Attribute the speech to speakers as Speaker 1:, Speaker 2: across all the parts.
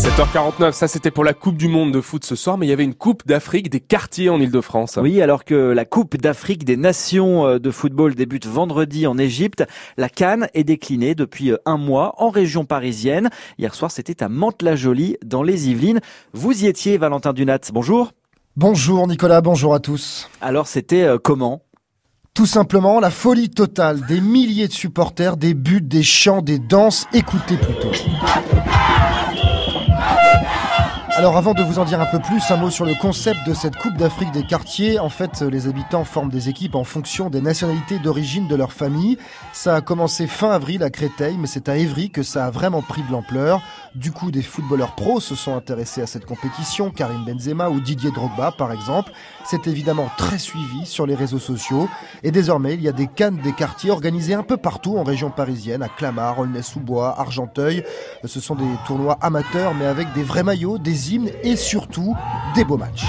Speaker 1: 7h49, ça c'était pour la Coupe du Monde de foot ce soir, mais il y avait une Coupe d'Afrique des quartiers en Ile-de-France.
Speaker 2: Oui, alors que la Coupe d'Afrique des Nations euh, de football débute vendredi en Égypte, la Cannes est déclinée depuis euh, un mois en région parisienne. Hier soir, c'était à Mantes-la-Jolie, dans les Yvelines. Vous y étiez, Valentin Dunat. Bonjour.
Speaker 3: Bonjour Nicolas, bonjour à tous.
Speaker 2: Alors c'était euh, comment?
Speaker 3: Tout simplement la folie totale des milliers de supporters, des buts, des chants, des danses. Écoutez plutôt. Alors avant de vous en dire un peu plus, un mot sur le concept de cette Coupe d'Afrique des quartiers. En fait, les habitants forment des équipes en fonction des nationalités d'origine de leur famille. Ça a commencé fin avril à Créteil, mais c'est à Évry que ça a vraiment pris de l'ampleur. Du coup, des footballeurs pros se sont intéressés à cette compétition, Karim Benzema ou Didier Drogba par exemple. C'est évidemment très suivi sur les réseaux sociaux. Et désormais, il y a des cannes des quartiers organisées un peu partout en région parisienne, à Clamart, Aulnay-sous-Bois, Argenteuil. Ce sont des tournois amateurs, mais avec des vrais maillots, des et surtout des beaux matchs.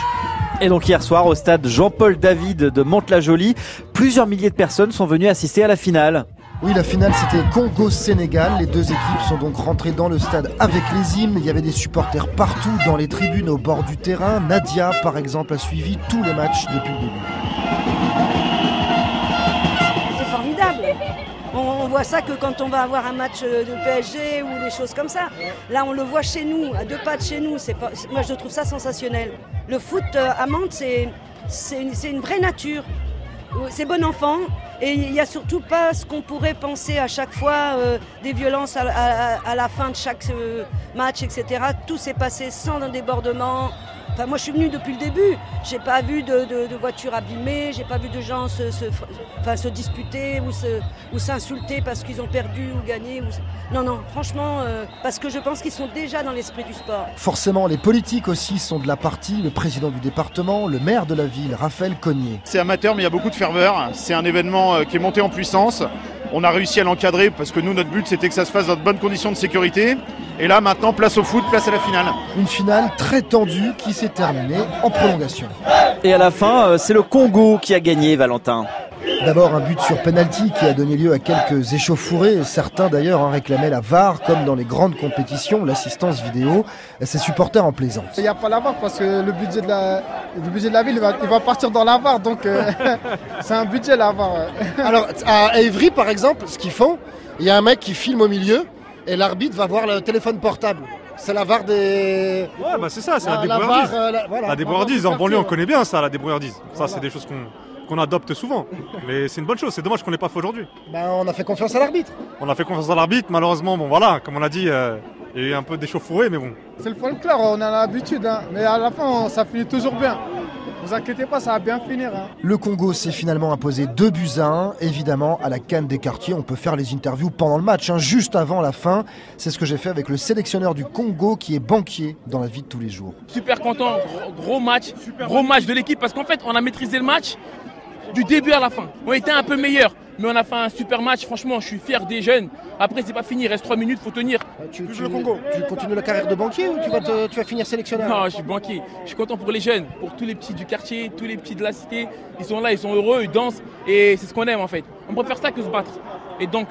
Speaker 2: Et donc hier soir au stade Jean-Paul David de Mantes-la-Jolie, plusieurs milliers de personnes sont venues assister à la finale.
Speaker 3: Oui, la finale c'était Congo-Sénégal. Les deux équipes sont donc rentrées dans le stade avec les hymnes. Il y avait des supporters partout dans les tribunes au bord du terrain. Nadia, par exemple, a suivi tous les matchs depuis le début.
Speaker 4: Voit ça que quand on va avoir un match de PSG ou des choses comme ça. Là, on le voit chez nous, à deux pas de chez nous. moi, je trouve ça sensationnel. Le foot euh, à Mantes, c'est, une, vraie nature. C'est bon enfant. Et il n'y a surtout pas ce qu'on pourrait penser à chaque fois, euh, des violences à, la fin de chaque euh, match, etc. Tout s'est passé sans un débordement, Enfin, moi, je suis venu depuis le début. J'ai pas vu de, voitures abîmées, j'ai pas vu de gens se, enfin, se disputer ou, s'insulter parce qu'ils ont perdu ou gagné. Non, non, franchement, euh, parce que je pense qu'ils sont déjà dans l'esprit du sport.
Speaker 3: Forcément, les politiques aussi sont de la partie. Le président du département, le maire de la ville, Raphaël Cognier.
Speaker 5: C'est amateur, mais il y a beaucoup de ferveur. C'est un événement euh, qui est monté en puissance. On a réussi à l'encadrer parce que nous, notre but, c'était que ça se fasse dans de bonnes conditions de sécurité. Et là, maintenant, place au foot, place à la finale.
Speaker 3: Une finale très tendue qui s'est terminée en prolongation.
Speaker 2: Et à la fin, euh, c'est le Congo qui a gagné, Valentin.
Speaker 3: D'abord un but sur penalty qui a donné lieu à quelques échauffourées. Certains d'ailleurs réclamaient la VAR comme dans les grandes compétitions, l'assistance vidéo. Ses supporters en plaisantent.
Speaker 6: Il n'y a pas la VAR parce que le budget de la, budget de la ville il va, partir dans la VAR. Donc euh, c'est un budget la VAR.
Speaker 3: Alors à Évry par exemple, ce qu'ils font, il y a un mec qui filme au milieu et l'arbitre va voir le téléphone portable. C'est la VAR des.
Speaker 7: Ouais, bah c'est ça, c'est la, la débrouillardise. Euh, la, la débrouillardise, en banlieue on connaît bien ça, la débrouillardise. Ça, c'est des choses qu'on qu'on adopte souvent. Mais c'est une bonne chose, c'est dommage qu'on n'ait pas fait aujourd'hui.
Speaker 3: Ben, on a fait confiance à l'arbitre.
Speaker 7: On a fait confiance à l'arbitre, malheureusement, bon voilà, comme on a dit, euh, il y a eu un peu d'échauffourée, mais bon.
Speaker 6: C'est le folklore, on a l'habitude, hein. mais à la fin, ça finit toujours bien. Vous inquiétez pas, ça va bien finir. Hein.
Speaker 3: Le Congo s'est finalement imposé 2 buts à 1. Évidemment, à la canne des quartiers, on peut faire les interviews pendant le match, hein, juste avant la fin. C'est ce que j'ai fait avec le sélectionneur du Congo qui est banquier dans la vie de tous les jours.
Speaker 8: Super content, gros, match, gros match de l'équipe parce qu'en fait, on a maîtrisé le match du début à la fin. On était un peu meilleurs, mais on a fait un super match. Franchement, je suis fier des jeunes. Après, c'est pas fini, il reste 3 minutes, faut tenir.
Speaker 3: Ah, tu, le Congo. tu continues la carrière de banquier ou tu vas, tu vas finir sélectionneur?
Speaker 8: Non, je suis banquier. Je suis content pour les jeunes, pour tous les petits du quartier, tous les petits de la cité. Ils sont là, ils sont heureux, ils dansent et c'est ce qu'on aime en fait. On préfère ça que se battre. Et donc,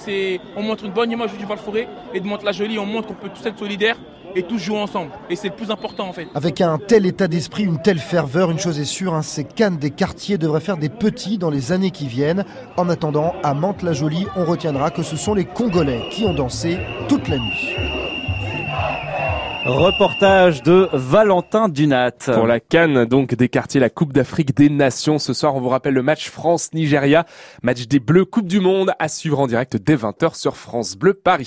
Speaker 8: on montre une bonne image du Val-Forêt et de Monte-la-Jolie, on montre qu'on peut tous être solidaires et tous jouer ensemble. Et c'est le plus important en fait.
Speaker 3: Avec un tel état d'esprit, une telle ferveur, une chose est sûre, hein, ces cannes des quartiers devraient faire des petits dans les années qui viennent. En attendant, à Mantes-la-Jolie, on retiendra que ce sont les Congolais qui ont dansé toute la nuit.
Speaker 2: Reportage de Valentin Dunat.
Speaker 1: Pour la Cannes, donc des quartiers, la Coupe d'Afrique des Nations. Ce soir, on vous rappelle le match France-Nigeria. Match des Bleus Coupe du Monde à suivre en direct dès 20h sur France Bleu Paris.